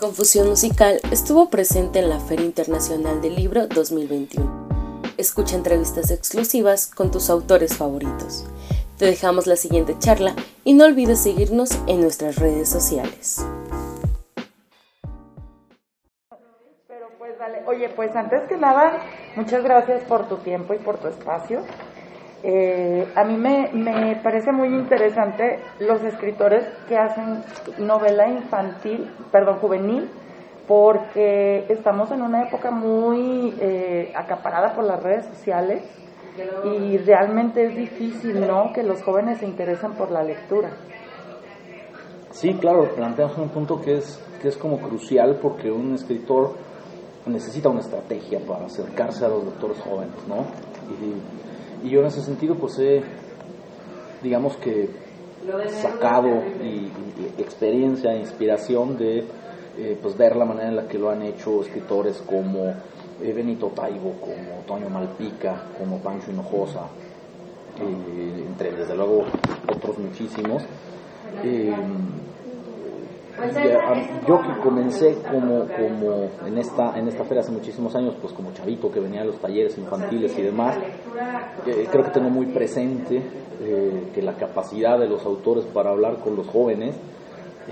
Confusión Musical estuvo presente en la Feria Internacional del Libro 2021. Escucha entrevistas exclusivas con tus autores favoritos. Te dejamos la siguiente charla y no olvides seguirnos en nuestras redes sociales. Pero pues vale, oye, pues antes que nada, muchas gracias por tu tiempo y por tu espacio. Eh, a mí me, me, parece muy interesante los escritores que hacen novela infantil, perdón, juvenil, porque estamos en una época muy eh, acaparada por las redes sociales y realmente es difícil, ¿no?, que los jóvenes se interesen por la lectura. Sí, claro, planteamos un punto que es, que es como crucial porque un escritor necesita una estrategia para acercarse a los lectores jóvenes, ¿no? Y, y yo en ese sentido pues he, digamos que, sacado y, experiencia, inspiración de eh, pues ver la manera en la que lo han hecho escritores como eh, Benito Taibo, como Toño Malpica, como Pancho Hinojosa, eh, entre desde luego otros muchísimos. Yo que comencé como, como en esta en esta feria hace muchísimos años, pues como chavito que venía a los talleres infantiles y demás, creo que tengo muy presente que la capacidad de los autores para hablar con los jóvenes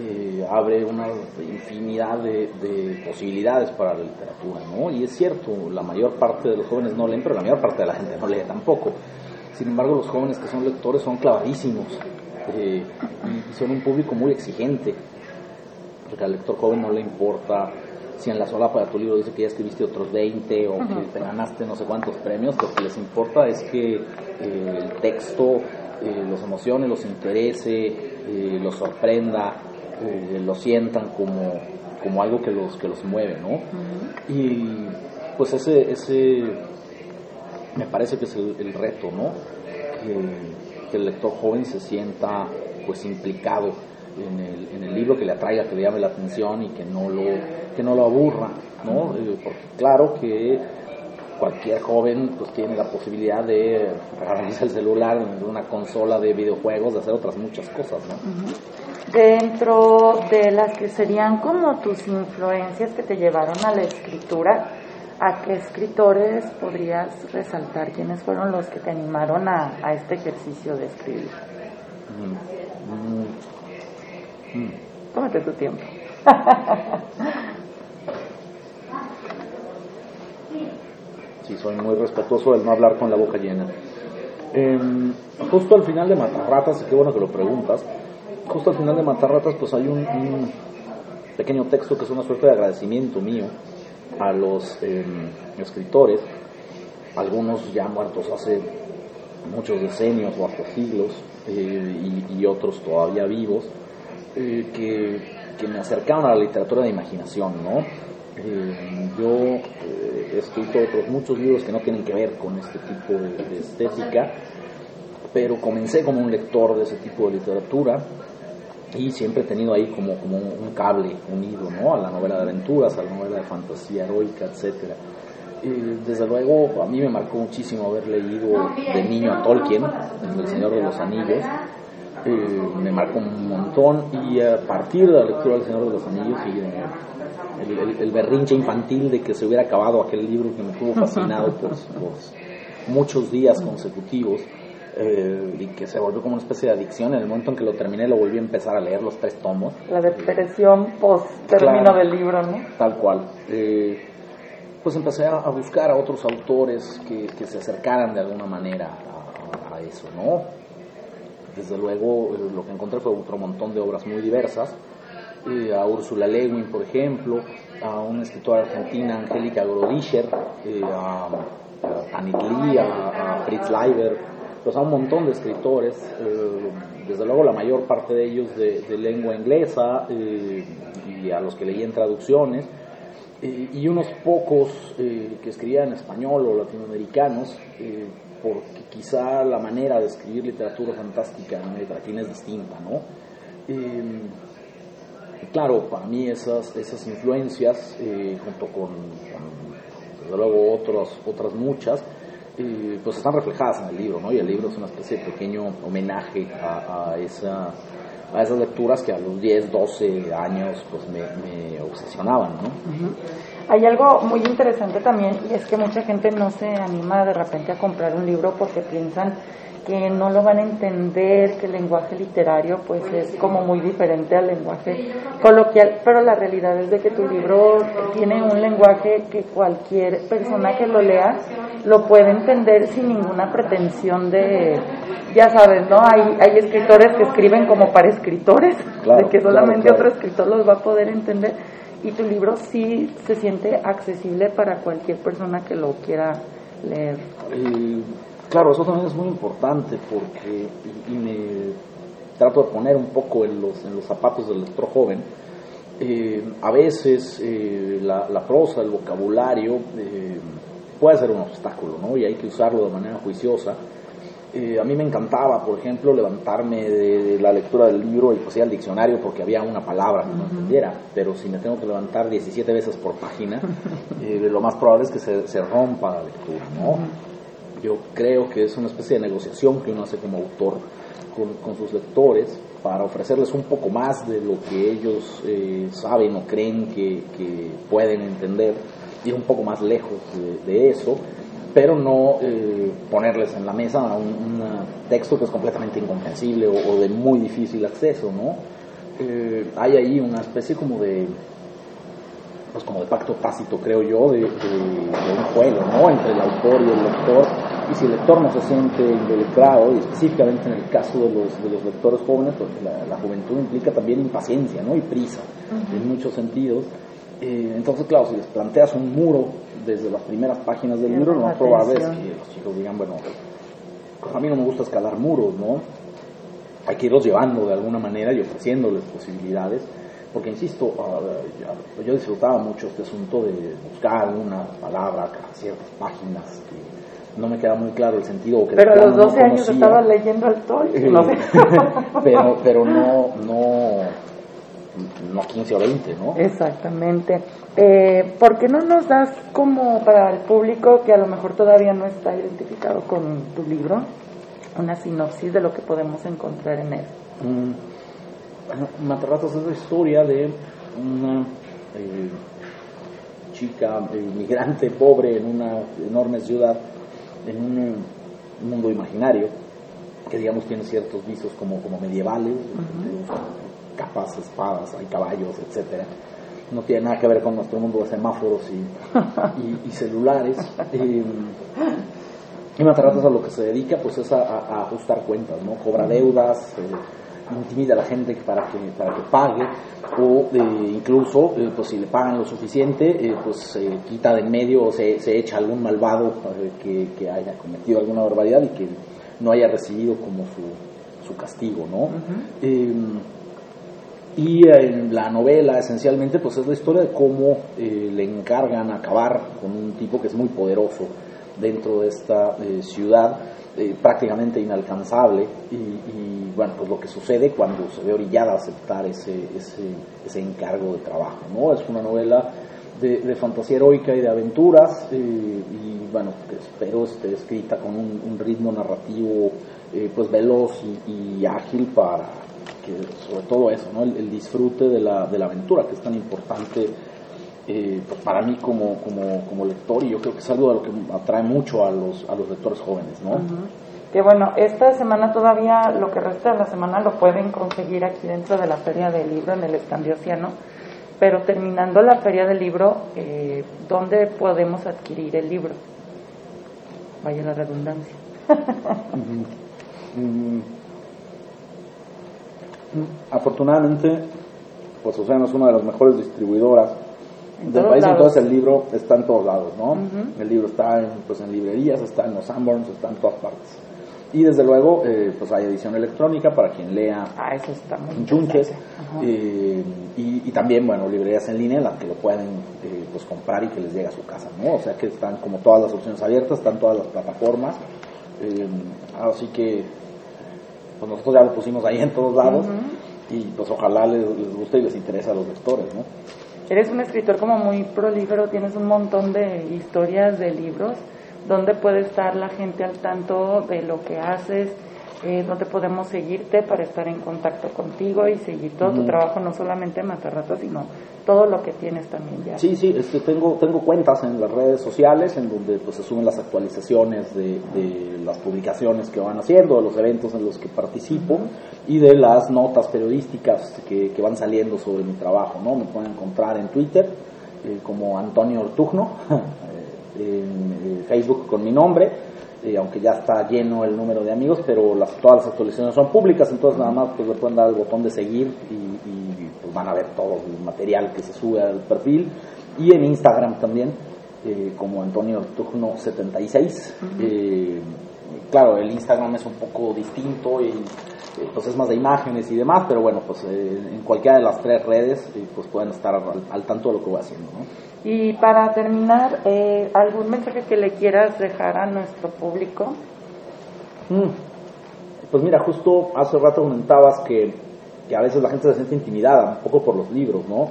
eh, abre una infinidad de, posibilidades para la literatura, ¿no? Y es cierto, la mayor parte de los jóvenes no leen, pero la mayor parte de la gente no lee tampoco. Sin embargo, los jóvenes que son lectores son clavadísimos eh, y, son un público muy exigente, porque al lector joven no le importa si en la sola para tu libro dice que ya escribiste otros 20 o que te ganaste no sé cuántos premios, lo que les importa es que eh, el texto los emocione, los interese, los sorprenda, eh, lo sientan como, como algo que los, que los mueve, ¿no? Y pues ese, ese me parece que es el, reto, ¿no? Que, el lector joven se sienta pues implicado en el, en el, libro, que le atraiga, que le llame la atención y que no lo, que no lo aburra, ¿no? Eh, porque claro que cualquier joven pues tiene la posibilidad de agarrarse el celular, una consola de videojuegos, de hacer otras muchas cosas, ¿no? dentro de las que serían como tus influencias que te llevaron a la escritura, ¿a qué escritores podrías resaltar? ¿Quiénes fueron los que te animaron a, este ejercicio de escribir? Mm, mm, Tómate tu tiempo. sí, soy muy respetuoso del no hablar con la boca llena. Em, justo al final de Matarratas, y qué bueno que lo preguntas, justo al final de Matarratas pues hay un, pequeño texto que es una suerte de agradecimiento mío a los em, escritores, algunos ya muertos hace muchos decenios o hasta siglos eh, y, otros todavía vivos, eh, que, me acercaron a la literatura de imaginación, ¿no? Eh, yo he escrito otros muchos libros que no tienen que ver con este tipo de estética, pero comencé como un lector de ese tipo de literatura y siempre he tenido ahí como, como un cable unido ¿no? a la novela de aventuras, a la novela de fantasía heroica, etcétera. desde luego a mí me marcó muchísimo haber leído de niño a Tolkien, El Señor de los Anillos, eh, me marcó un montón y a partir de la lectura del Señor de los Anillos y el, el, berrinche infantil de que se hubiera acabado aquel libro que me tuvo fascinado por muchos días consecutivos, eh, y que se volvió como una especie de adicción. En el momento en que lo terminé, lo volví a empezar a leer los tres tomos. La depresión post término del libro, ¿no? Tal cual. Eh, pues empecé a, buscar a otros autores que, se acercaran de alguna manera a, eso, ¿no? Desde luego, eh, lo que encontré fue otro montón de obras muy diversas. a Úrsula Lewin, por ejemplo, a una escritora argentina, Angélica Grodischer, a, a Tanit Lee, a, Fritz Leiber, pues a un montón de escritores, eh, desde luego la mayor parte de ellos de, lengua inglesa eh, y a los que leí en traducciones, eh, y unos pocos que escribían español o latinoamericanos, porque quizá la manera de escribir literatura fantástica en América Latina es distinta, ¿no? claro, para mí esas, esas influencias, junto con, desde luego otras, otras muchas, pues están reflejadas en el libro, ¿no? Y el libro es una especie de pequeño homenaje a, esa, a esas lecturas que a los 10, 12 años pues me, obsesionaban, ¿no? Hay algo muy interesante también y es que mucha gente no se anima de repente a comprar un libro porque piensan que no lo van a entender, que el lenguaje literario pues es como muy diferente al lenguaje coloquial, pero la realidad es de que tu libro tiene un lenguaje que cualquier persona que lo lea lo puede entender sin ninguna pretensión de, ya sabes, ¿no? Hay, hay escritores que escriben como para escritores, de que solamente otro escritor los va a poder entender, y tu libro sí se siente accesible para cualquier persona que lo quiera leer. Claro, eso también es muy importante porque, y, me trato de poner un poco en los, en los zapatos del lector joven, eh, a veces eh, la, prosa, el vocabulario eh, puede ser un obstáculo, ¿no? Y hay que usarlo de manera juiciosa. A mí me encantaba, por ejemplo, levantarme de, la lectura del libro y pues ir al diccionario porque había una palabra que no entendiera, pero si me tengo que levantar 17 veces por página, lo más probable es que se, se rompa la lectura, ¿no? Yo creo que es una especie de negociación que uno hace como autor con, sus lectores para ofrecerles un poco más de lo que ellos eh, saben o creen que, pueden entender, ir un poco más lejos de, eso, pero no eh, ponerles en la mesa un, texto que es completamente incomprensible o, de muy difícil acceso, ¿no? Eh, hay ahí una especie como de pues como de pacto tácito, creo yo, de, un juego, ¿no? Entre el autor y el lector. Y si el lector no se siente involucrado, y específicamente en el caso de los, de los lectores jóvenes, porque la, juventud implica también impaciencia, ¿no? Y prisa, en muchos sentidos. Eh, entonces, claro, si les planteas un muro desde las primeras páginas del libro, lo más probable es que los chicos digan, bueno, pues a mí no me gusta escalar muros, ¿no? Hay que irlos llevando de alguna manera y ofreciéndoles posibilidades porque insisto, ah, yo disfrutaba mucho este asunto de buscar una palabra ciertas páginas que no me queda muy claro el sentido. Que pero a los 12 años estaba leyendo al no pero, pero no, no, no 15 o 20, ¿no? Exactamente. Eh, ¿Por qué no nos das como para el público que a lo mejor todavía no está identificado con tu libro una sinopsis de lo que podemos encontrar en él? Mm, Matarratas es la historia de una eh, chica inmigrante eh, pobre en una enorme ciudad, en un, eh, mundo imaginario, que digamos tiene ciertos visos como, como medievales, capas, espadas, hay caballos, etcétera. No tiene nada que ver con nuestro mundo de semáforos y, celulares. y Matarratas a lo que se dedica pues es a, ajustar cuentas, ¿no? Cobra deudas, intimida a la gente para que, para que pague o eh, incluso eh, pues si le pagan lo suficiente eh, pues se quita de en medio o se, se, echa algún malvado que, que, haya cometido alguna barbaridad y que no haya recibido como su, su castigo ¿no? Y en la novela esencialmente pues es la historia de cómo le encargan acabar con un tipo que es muy poderoso dentro de esta ciudad eh, prácticamente inalcanzable y, bueno, pues lo que sucede cuando se ve orillada a aceptar ese, ese, ese encargo de trabajo, ¿no? Es una novela de, fantasía heroica y de aventuras eh, y bueno, espero esté escrita con un, ritmo narrativo eh, pues veloz y, ágil para que sobre todo eso, ¿no? El, disfrute de la, de la aventura que es tan importante pues para mí como, como, como, lector y yo creo que es algo de lo que atrae mucho a los, a los lectores jóvenes, ¿no? Que bueno, esta semana todavía, lo que resta de la semana lo pueden conseguir aquí dentro de la Feria del Libro en el Estandio Océano, pero terminando la Feria del Libro, eh, ¿dónde podemos adquirir el libro? Vaya la redundancia. Afortunadamente, pues Océano es una de las mejores distribuidoras del país, entonces el libro está en todos lados, ¿no? El libro está en, pues, en librerías, está en los Sanborns, está en todas partes. Y desde luego, eh, pues hay edición electrónica para quien lea ah, eso está muy chunches. Eh, y, también, bueno, librerías en línea en las que lo pueden eh, pues comprar y que les llegue a su casa, ¿no? O sea que están como todas las opciones abiertas, están todas las plataformas. así que, pues nosotros ya lo pusimos ahí en todos lados. Y pues ojalá les, les guste y les interese a los lectores, ¿no? Eres un escritor como muy prolífero, tienes un montón de historias de libros. ¿Dónde puede estar la gente al tanto de lo que haces? Eh, donde podemos seguirte para estar en contacto contigo y seguir todo tu trabajo, no solamente en Matarrata, sino todo lo que tienes también ya. Sí, sí, este, tengo, tengo cuentas en las redes sociales en donde pues, se suben las actualizaciones de, de las publicaciones que van haciendo, de los eventos en los que participo y de las notas periodísticas que, que van saliendo sobre mi trabajo. ¿no? Me pueden encontrar en Twitter eh, como Antonio Ortugno, en Facebook con mi nombre eh, aunque ya está lleno el número de amigos, pero las, todas las actualizaciones son públicas, entonces nada más pues le pueden dar el botón de seguir y, pues van a ver todo el material que se sube al perfil. Y en Instagram también, eh, como Antonio Tugno 76. Eh, claro, el Instagram es un poco distinto y pues es más de imágenes y demás, pero bueno, pues en cualquiera de las tres redes pues pueden estar al, tanto de lo que voy haciendo. ¿no? Y para terminar, eh, ¿algún mensaje que le quieras dejar a nuestro público? Mm. Pues mira, justo hace rato comentabas que, que, a veces la gente se siente intimidada, un poco por los libros, ¿no?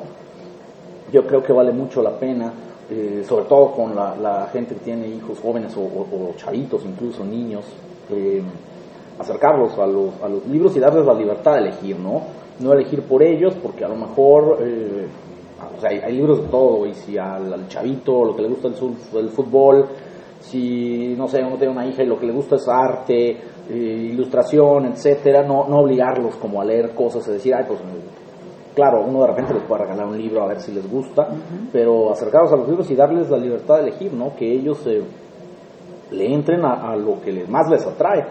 Yo creo que vale mucho la pena, eh, sobre todo con la, gente que tiene hijos jóvenes o, chavitos, incluso niños, eh, acercarlos a los, a los libros y darles la libertad de elegir, ¿no? No elegir por ellos, porque a lo mejor o sea, hay, libros de todo, y si al, chavito lo que le gusta es el, fútbol, si, no sé, uno tiene una hija y lo que le gusta es arte, eh, ilustración, etcétera, no, no obligarlos como a leer cosas y decir, ay, pues, claro, uno de repente les puede regalar un libro a ver si les gusta, pero acercarlos a los libros y darles la libertad de elegir, ¿no? Que ellos eh, le entren a, a, lo que más les atrae.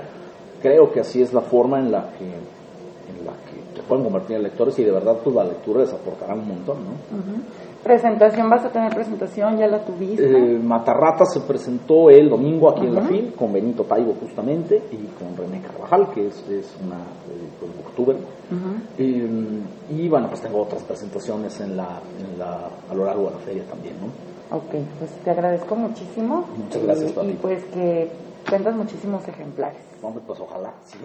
Creo que así es la forma en la que pueden convertir en lectores y de verdad pues la lectura les aportará un montón, ¿no? Presentación, vas a tener presentación, ya la tuviste. Eh, Matarrata se presentó el domingo aquí en la FIL con Benito Taibo justamente y con René Carvajal, que es, es una eh, pues, booktuber. y bueno, pues tengo otras presentaciones en la, en la, a lo largo de la feria también, ¿no? Ok, pues te agradezco muchísimo. Muchas gracias, Y, y pues que vendas muchísimos ejemplares. Hombre, pues ojalá. Sí,